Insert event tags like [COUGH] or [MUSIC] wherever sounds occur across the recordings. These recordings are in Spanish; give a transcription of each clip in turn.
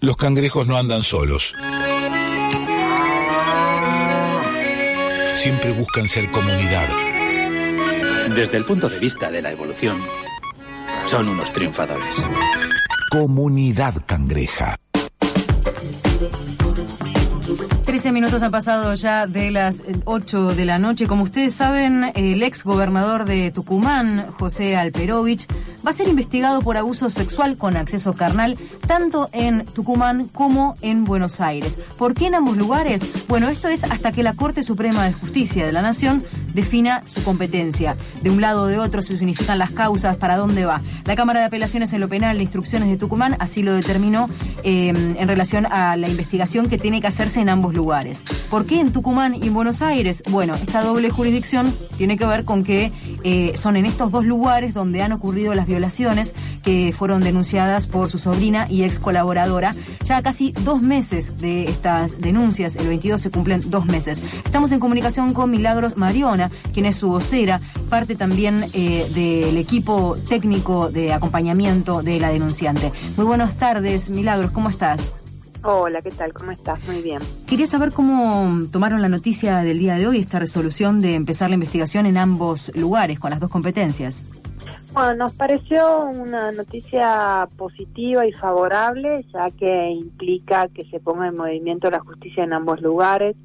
Los cangrejos no andan solos. Siempre buscan ser comunidad. Desde el punto de vista de la evolución, son unos triunfadores. Comunidad cangreja. 13 minutos han pasado ya de las 8 de la noche. Como ustedes saben, el ex gobernador de Tucumán, José Alperovich, va a ser investigado por abuso sexual con acceso carnal tanto en Tucumán como en Buenos Aires. ¿Por qué en ambos lugares? Bueno, esto es hasta que la Corte Suprema de Justicia de la Nación defina su competencia. De un lado o de otro se significan las causas, para dónde va. La Cámara de Apelaciones en lo Penal de Instrucciones de Tucumán así lo determinó eh, en relación a la investigación que tiene que hacerse en ambos lugares. ¿Por qué en Tucumán y en Buenos Aires? Bueno, esta doble jurisdicción tiene que ver con que eh, son en estos dos lugares donde han ocurrido las violaciones que fueron denunciadas por su sobrina y ex colaboradora. Ya casi dos meses de estas denuncias, el 22 se cumplen dos meses. Estamos en comunicación con Milagros Mariona, quien es su vocera, parte también eh, del equipo técnico de acompañamiento de la denunciante. Muy buenas tardes, Milagros, ¿cómo estás? Hola, ¿qué tal? ¿Cómo estás? Muy bien. Quería saber cómo tomaron la noticia del día de hoy, esta resolución de empezar la investigación en ambos lugares, con las dos competencias. Bueno, nos pareció una noticia positiva y favorable, ya que implica que se ponga en movimiento la justicia en ambos lugares.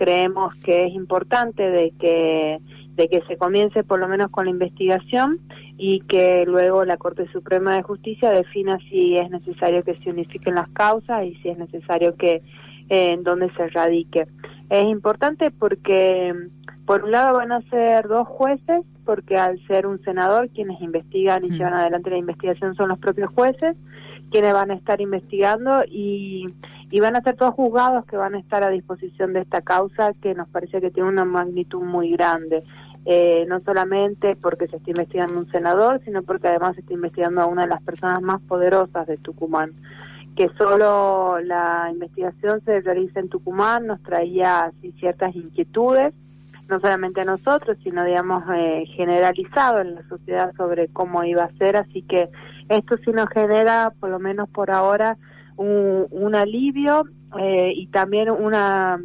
Creemos que es importante de que de que se comience por lo menos con la investigación y que luego la Corte Suprema de Justicia defina si es necesario que se unifiquen las causas y si es necesario que eh, en dónde se radique. Es importante porque por un lado van a ser dos jueces, porque al ser un senador quienes investigan y mm. llevan adelante la investigación son los propios jueces, quienes van a estar investigando y, y van a ser todos juzgados que van a estar a disposición de esta causa que nos parece que tiene una magnitud muy grande. Eh, no solamente porque se está investigando un senador, sino porque además se está investigando a una de las personas más poderosas de Tucumán. Que solo la investigación se realice en Tucumán nos traía así, ciertas inquietudes, no solamente a nosotros, sino digamos eh, generalizado en la sociedad sobre cómo iba a ser, así que esto sí nos genera, por lo menos por ahora, un, alivio eh, y también una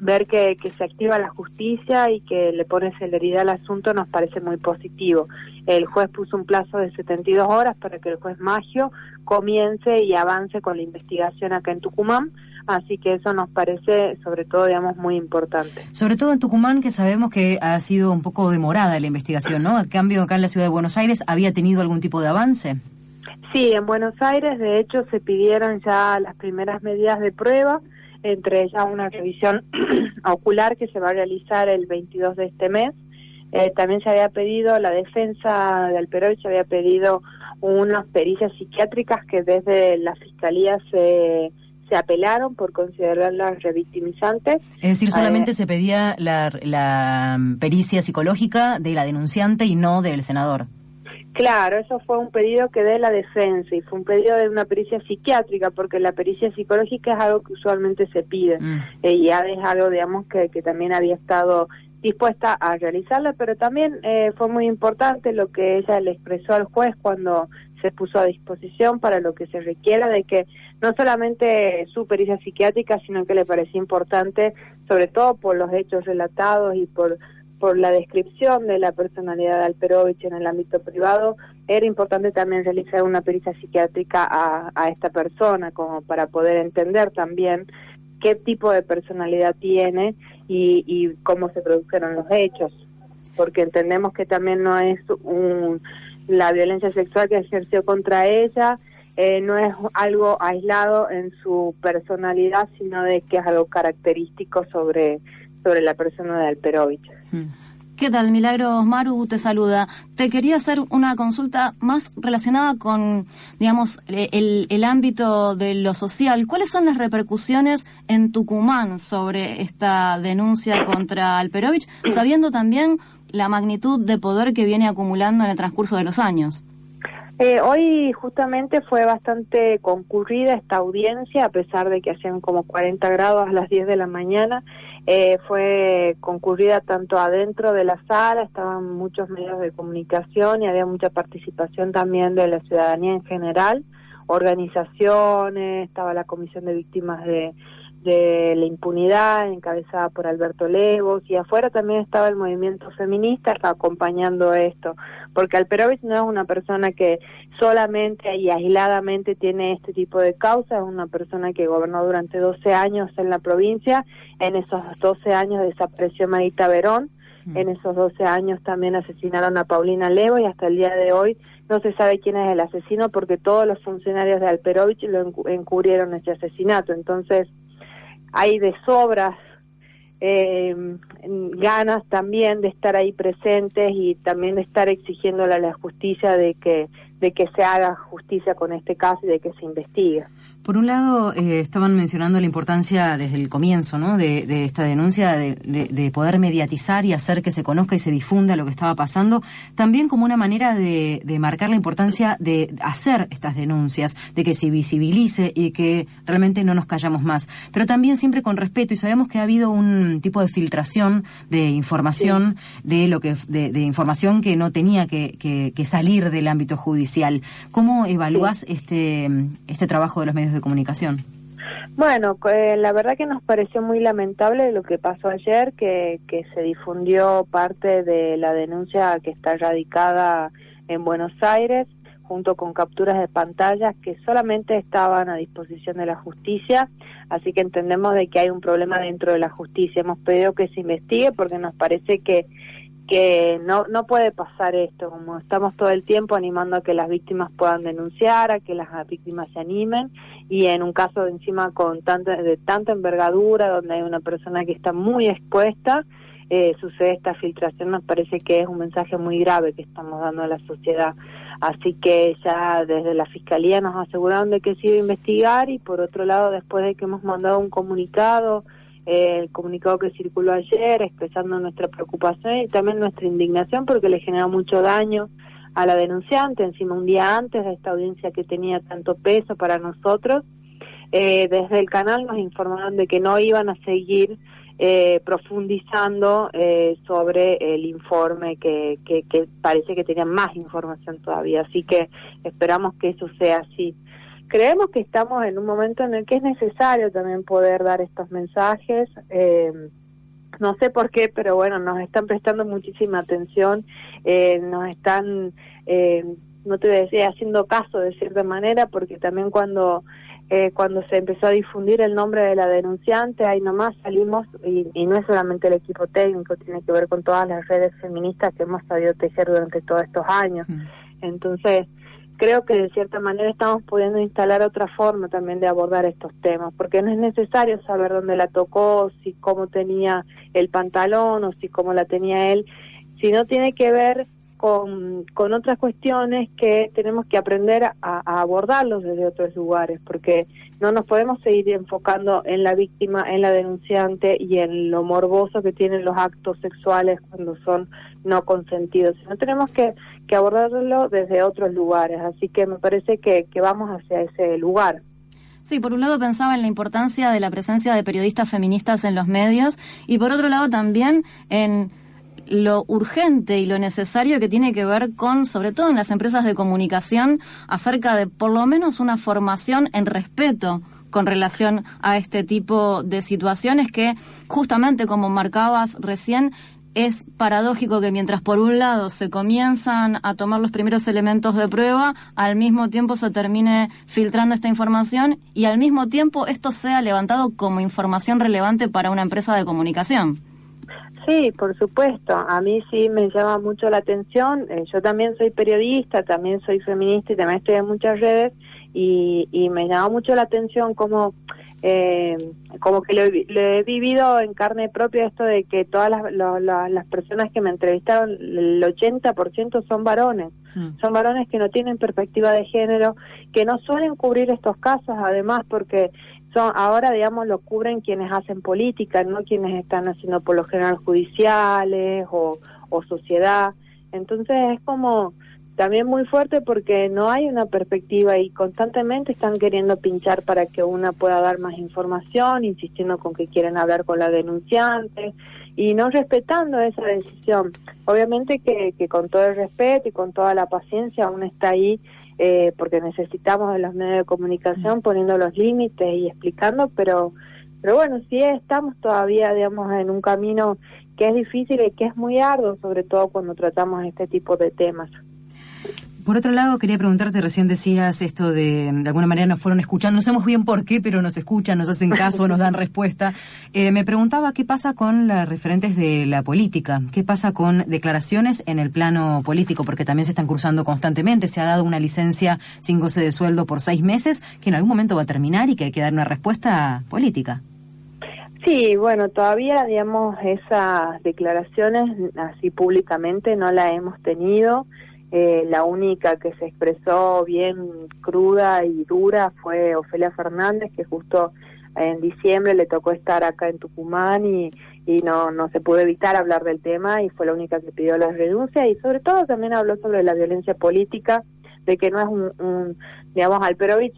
ver que, que, se activa la justicia y que le pone celeridad al asunto nos parece muy positivo. El juez puso un plazo de 72 horas para que el juez Magio comience y avance con la investigación acá en Tucumán, así que eso nos parece sobre todo, digamos, muy importante. Sobre todo en Tucumán, que sabemos que ha sido un poco demorada la investigación, ¿no? A cambio, acá en la ciudad de Buenos Aires, ¿había tenido algún tipo de avance? Sí, en Buenos Aires, de hecho, se pidieron ya las primeras medidas de prueba, entre ellas una revisión [CLEARS THROAT] ocular que se va a realizar el 22 de este mes. Eh, también se había pedido, la defensa del Perú se había pedido unas pericias psiquiátricas que desde la Fiscalía se, se apelaron por considerarlas revictimizantes. Es decir, solamente eh, se pedía la, la pericia psicológica de la denunciante y no del senador. Claro, eso fue un pedido que de la defensa y fue un pedido de una pericia psiquiátrica, porque la pericia psicológica es algo que usualmente se pide mm. eh, y es algo, digamos, que, que también había estado dispuesta a realizarla, pero también eh, fue muy importante lo que ella le expresó al juez cuando se puso a disposición para lo que se requiera de que no solamente su pericia psiquiátrica, sino que le parecía importante, sobre todo por los hechos relatados y por por la descripción de la personalidad de Alperovich en el ámbito privado, era importante también realizar una pericia psiquiátrica a, a esta persona, como para poder entender también qué tipo de personalidad tiene y, y cómo se produjeron los hechos, porque entendemos que también no es un, la violencia sexual que ejerció contra ella, eh, no es algo aislado en su personalidad, sino de que es algo característico sobre, sobre la persona de Alperovich. Mm. ¿Qué tal, Milagros? Maru te saluda. Te quería hacer una consulta más relacionada con, digamos, el, el ámbito de lo social. ¿Cuáles son las repercusiones en Tucumán sobre esta denuncia contra Alperovich, sabiendo también la magnitud de poder que viene acumulando en el transcurso de los años? Eh, hoy justamente fue bastante concurrida esta audiencia, a pesar de que hacían como 40 grados a las 10 de la mañana. Eh, fue concurrida tanto adentro de la sala, estaban muchos medios de comunicación y había mucha participación también de la ciudadanía en general, organizaciones, estaba la Comisión de Víctimas de de la impunidad encabezada por Alberto Levos y afuera también estaba el movimiento feminista acompañando esto, porque Alperovich no es una persona que solamente y aisladamente tiene este tipo de causas, es una persona que gobernó durante 12 años en la provincia, en esos 12 años desapareció Marita Verón, mm. en esos 12 años también asesinaron a Paulina Levo y hasta el día de hoy no se sabe quién es el asesino porque todos los funcionarios de Alperovich lo encubrieron ese asesinato. Entonces, hay de sobras eh, ganas también de estar ahí presentes y también de estar exigiéndole a la justicia de que de que se haga justicia con este caso y de que se investigue. Por un lado, eh, estaban mencionando la importancia desde el comienzo ¿no? de, esta denuncia de, poder mediatizar y hacer que se conozca y se difunda lo que estaba pasando, también como una manera de, marcar la importancia de hacer estas denuncias, de que se visibilice y que realmente no nos callamos más. Pero también siempre con respeto y sabemos que ha habido un tipo de filtración de información, de lo que de, información que no tenía que, salir del ámbito judicial. ¿Cómo evalúas este, este trabajo de los medios de comunicación? Bueno, eh, la verdad que nos pareció muy lamentable lo que pasó ayer, que, que se difundió parte de la denuncia que está radicada en Buenos Aires, junto con capturas de pantallas que solamente estaban a disposición de la justicia, así que entendemos de que hay un problema dentro de la justicia. Hemos pedido que se investigue porque nos parece que que no, no puede pasar esto, como estamos todo el tiempo animando a que las víctimas puedan denunciar, a que las víctimas se animen, y en un caso de encima con tanta, de tanta envergadura, donde hay una persona que está muy expuesta, eh, sucede esta filtración, nos parece que es un mensaje muy grave que estamos dando a la sociedad. Así que ya desde la Fiscalía nos aseguraron de que se iba a investigar y por otro lado, después de que hemos mandado un comunicado, el comunicado que circuló ayer expresando nuestra preocupación y también nuestra indignación porque le genera mucho daño a la denunciante, encima un día antes de esta audiencia que tenía tanto peso para nosotros. Eh, desde el canal nos informaron de que no iban a seguir eh, profundizando eh, sobre el informe que, que, que parece que tenían más información todavía, así que esperamos que eso sea así. Creemos que estamos en un momento en el que es necesario también poder dar estos mensajes. Eh, no sé por qué, pero bueno, nos están prestando muchísima atención, eh, nos están, eh, no te voy a decir, haciendo caso de cierta manera, porque también cuando eh, cuando se empezó a difundir el nombre de la denunciante, ahí nomás salimos, y, y, no es solamente el equipo técnico, tiene que ver con todas las redes feministas que hemos sabido tejer durante todos estos años. Mm. Entonces, creo que de cierta manera estamos pudiendo instalar otra forma también de abordar estos temas, porque no es necesario saber dónde la tocó, si cómo tenía el pantalón o si cómo la tenía él, sino tiene que ver con, con otras cuestiones que tenemos que aprender a, abordarlos desde otros lugares, porque no nos podemos seguir enfocando en la víctima, en la denunciante y en lo morboso que tienen los actos sexuales cuando son no consentidos, sino tenemos que, que abordarlo desde otros lugares. Así que me parece que, que vamos hacia ese lugar. Sí, por un lado pensaba en la importancia de la presencia de periodistas feministas en los medios y por otro lado también en lo urgente y lo necesario que tiene que ver con, sobre todo en las empresas de comunicación, acerca de por lo menos una formación en respeto con relación a este tipo de situaciones que justamente como marcabas recién es paradójico que mientras por un lado se comienzan a tomar los primeros elementos de prueba, al mismo tiempo se termine filtrando esta información y al mismo tiempo esto sea levantado como información relevante para una empresa de comunicación. Sí, por supuesto. A mí sí me llama mucho la atención. Eh, yo también soy periodista, también soy feminista y también estoy en muchas redes y, y me llama mucho la atención cómo eh, como que lo, lo he vivido en carne propia esto de que todas las, lo- la- las personas que me entrevistaron, el 80% son varones, Mm. son varones que no tienen perspectiva de género, que no suelen cubrir estos casos además porque son ahora digamos lo cubren quienes hacen política, no quienes están haciendo por lo general judiciales o, o sociedad. Entonces es como también muy fuerte porque no hay una perspectiva y constantemente están queriendo pinchar para que una pueda dar más información, insistiendo con que quieren hablar con la denunciante y no respetando esa decisión. Obviamente que, que con todo el respeto y con toda la paciencia uno está ahí eh, porque necesitamos de los medios de comunicación poniendo los límites y explicando, pero pero bueno, sí estamos todavía, digamos, en un camino que es difícil y que es muy arduo, sobre todo cuando tratamos este tipo de temas. Por otro lado, quería preguntarte, recién decías esto de, de alguna manera nos fueron escuchando, no sabemos bien por qué, pero nos escuchan, nos hacen caso, nos dan respuesta. Eh, me preguntaba qué pasa con las referentes de la política, qué pasa con declaraciones en el plano político, porque también se están cruzando constantemente, se ha dado una licencia sin goce de sueldo por seis meses, que en algún momento va a terminar y que hay que dar una respuesta política. Sí, bueno, todavía, digamos, esas declaraciones así públicamente no la hemos tenido. Eh, la única que se expresó bien cruda y dura fue Ofelia Fernández, que justo en diciembre le tocó estar acá en Tucumán y, y no, no se pudo evitar hablar del tema y fue la única que pidió la renuncia. Y sobre todo también habló sobre la violencia política, de que no es un, un digamos, Alperovich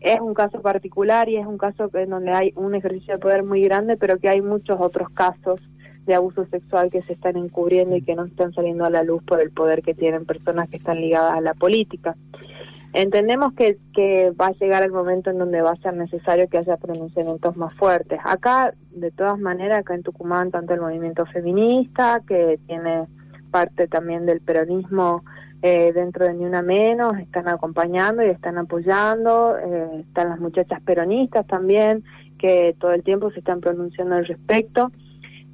es un caso particular y es un caso en donde hay un ejercicio de poder muy grande, pero que hay muchos otros casos de abuso sexual que se están encubriendo y que no están saliendo a la luz por el poder que tienen personas que están ligadas a la política. Entendemos que, va a llegar el momento en donde va a ser necesario que haya pronunciamientos más fuertes. Acá, de todas maneras, acá en Tucumán, tanto el movimiento feminista, que tiene parte también del peronismo eh, dentro de Ni Una Menos, están acompañando y están apoyando, eh, están las muchachas peronistas también, que todo el tiempo se están pronunciando al respecto.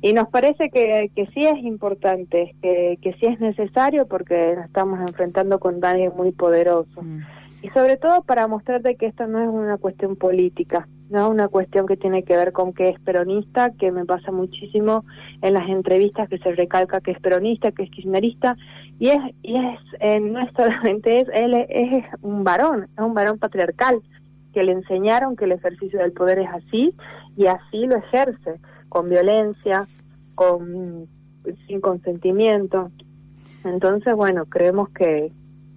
Y nos parece que, que sí es importante, que, que sí es necesario porque nos estamos enfrentando con alguien muy poderoso. Mm. Y sobre todo para mostrarte que esto no es una cuestión política, no es una cuestión que tiene que ver con que es peronista, que me pasa muchísimo en las entrevistas que se recalca que es peronista, que es kirchnerista, y es, y es eh, no es solamente es, él es, es un varón, es un varón patriarcal, que le enseñaron que el ejercicio del poder es así, y así lo ejerce, con violencia, con sin consentimiento. Entonces, bueno, creemos que,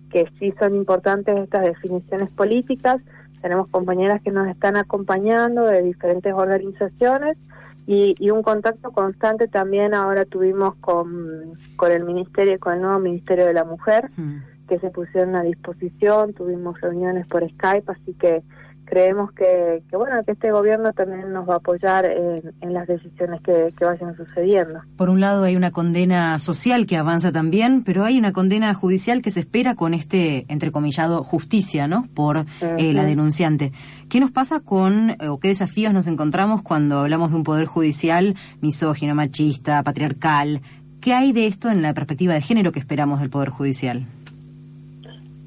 que sí son importantes estas definiciones políticas. Tenemos compañeras que nos están acompañando de diferentes organizaciones y, y un contacto constante también ahora tuvimos con, con el ministerio, con el nuevo Ministerio de la Mujer, Mm. que se pusieron a disposición, tuvimos reuniones por Skype, así que creemos que, que bueno que este gobierno también nos va a apoyar en, en las decisiones que, que vayan sucediendo. Por un lado hay una condena social que avanza también, pero hay una condena judicial que se espera con este, entrecomillado, justicia, ¿no? Por eh, la denunciante. ¿Qué nos pasa con, eh, o qué desafíos nos encontramos cuando hablamos de un poder judicial misógino, machista, patriarcal? ¿Qué hay de esto en la perspectiva de género que esperamos del poder judicial?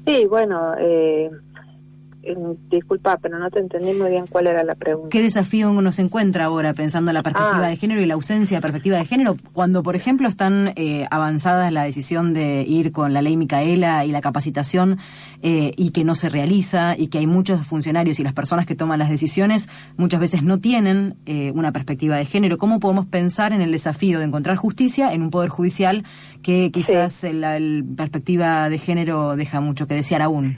Sí, bueno, eh, disculpa, pero no te entendí muy bien cuál era la pregunta. ¿Qué desafío uno se encuentra ahora pensando en la perspectiva Ah. de género y la ausencia de perspectiva de género cuando, por ejemplo, están eh, avanzadas la decisión de ir con la ley Micaela y la capacitación eh, y que no se realiza y que hay muchos funcionarios y las personas que toman las decisiones muchas veces no tienen eh, una perspectiva de género? ¿Cómo podemos pensar en el desafío de encontrar justicia en un poder judicial que quizás eh, la el perspectiva de género deja mucho que desear aún?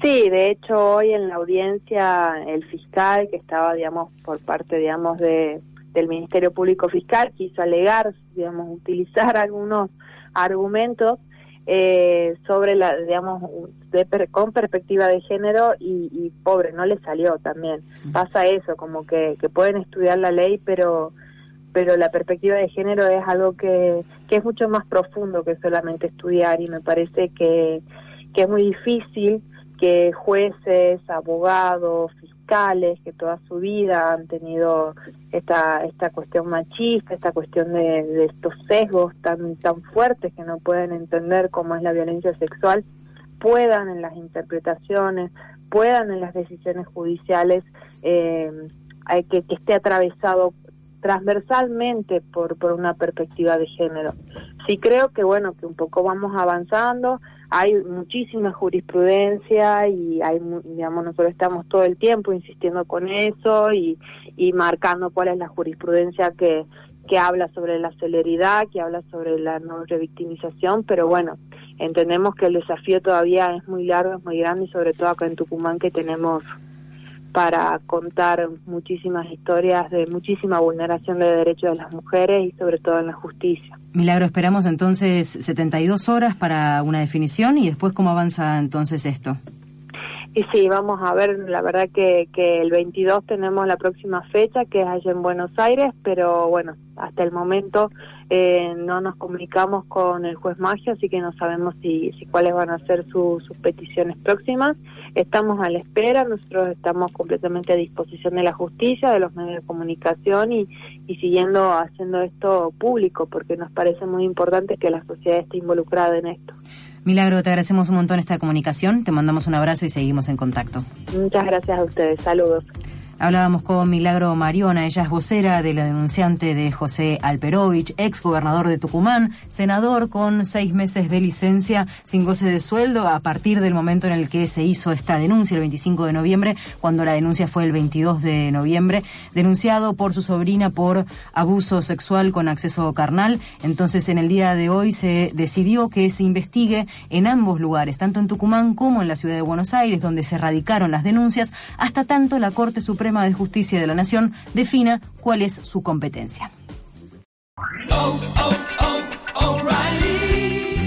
Sí, de hecho hoy en la audiencia el fiscal que estaba, digamos, por parte, digamos, de del Ministerio Público Fiscal quiso alegar, digamos, utilizar [LAUGHS] algunos argumentos eh, sobre la, digamos, de con perspectiva de género y, y pobre, no le salió también. Pasa eso, como que, que pueden estudiar la ley, pero pero la perspectiva de género es algo que, que es mucho más profundo que solamente estudiar y me parece que, que es muy difícil que jueces, abogados, fiscales, que toda su vida han tenido esta, esta cuestión machista, esta cuestión de, de estos sesgos tan, tan fuertes que no pueden entender cómo es la violencia sexual, puedan en las interpretaciones, puedan en las decisiones judiciales eh, que, que esté atravesado transversalmente por, por una perspectiva de género. Sí creo que bueno, que un poco vamos avanzando, hay muchísima jurisprudencia y hay, digamos, nosotros estamos todo el tiempo insistiendo con eso y, y marcando cuál es la jurisprudencia que, que habla sobre la celeridad, que habla sobre la no revictimización, pero bueno, entendemos que el desafío todavía es muy largo, es muy grande y sobre todo acá en Tucumán que tenemos para contar muchísimas historias de muchísima vulneración de derechos de las mujeres y sobre todo en la justicia. Milagro, esperamos entonces 72 horas para una definición y después cómo avanza entonces esto. Y sí, vamos a ver, la verdad que, que el 22 tenemos la próxima fecha, que es allá en Buenos Aires, pero bueno, hasta el momento eh, no nos comunicamos con el juez Magia, así que no sabemos si, si cuáles van a ser sus peticiones próximas. Estamos a la espera, nosotros estamos completamente a disposición de la justicia, de los medios de comunicación y, y siguiendo haciendo esto público, porque nos parece muy importante que la sociedad esté involucrada en esto. Milagro, te agradecemos un montón esta comunicación, te mandamos un abrazo y seguimos en contacto. Muchas gracias a ustedes, saludos. Hablábamos con Milagro Mariona, ella es vocera de la denunciante de José Alperovich, ex gobernador de Tucumán, senador con seis meses de licencia sin goce de sueldo a partir del momento en el que se hizo esta denuncia, el 25 de noviembre, cuando la denuncia fue el 22 de noviembre, denunciado por su sobrina por abuso sexual con acceso carnal. Entonces, en el día de hoy se decidió que se investigue en ambos lugares, tanto en Tucumán como en la ciudad de Buenos Aires, donde se radicaron las denuncias, hasta tanto la Corte Suprema de Justicia de la Nación defina cuál es su competencia.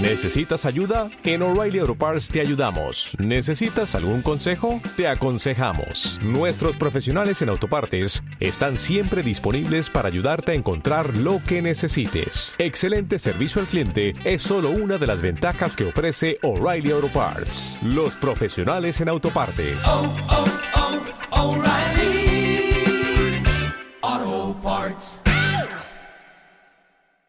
¿Necesitas ayuda? En O'Reilly Auto Parts te ayudamos. ¿Necesitas algún consejo? Te aconsejamos. Nuestros profesionales en autopartes están siempre disponibles para ayudarte a encontrar lo que necesites. Excelente servicio al cliente es solo una de las ventajas que ofrece O'Reilly Auto Parts. Los profesionales en autopartes. Oh, oh, oh,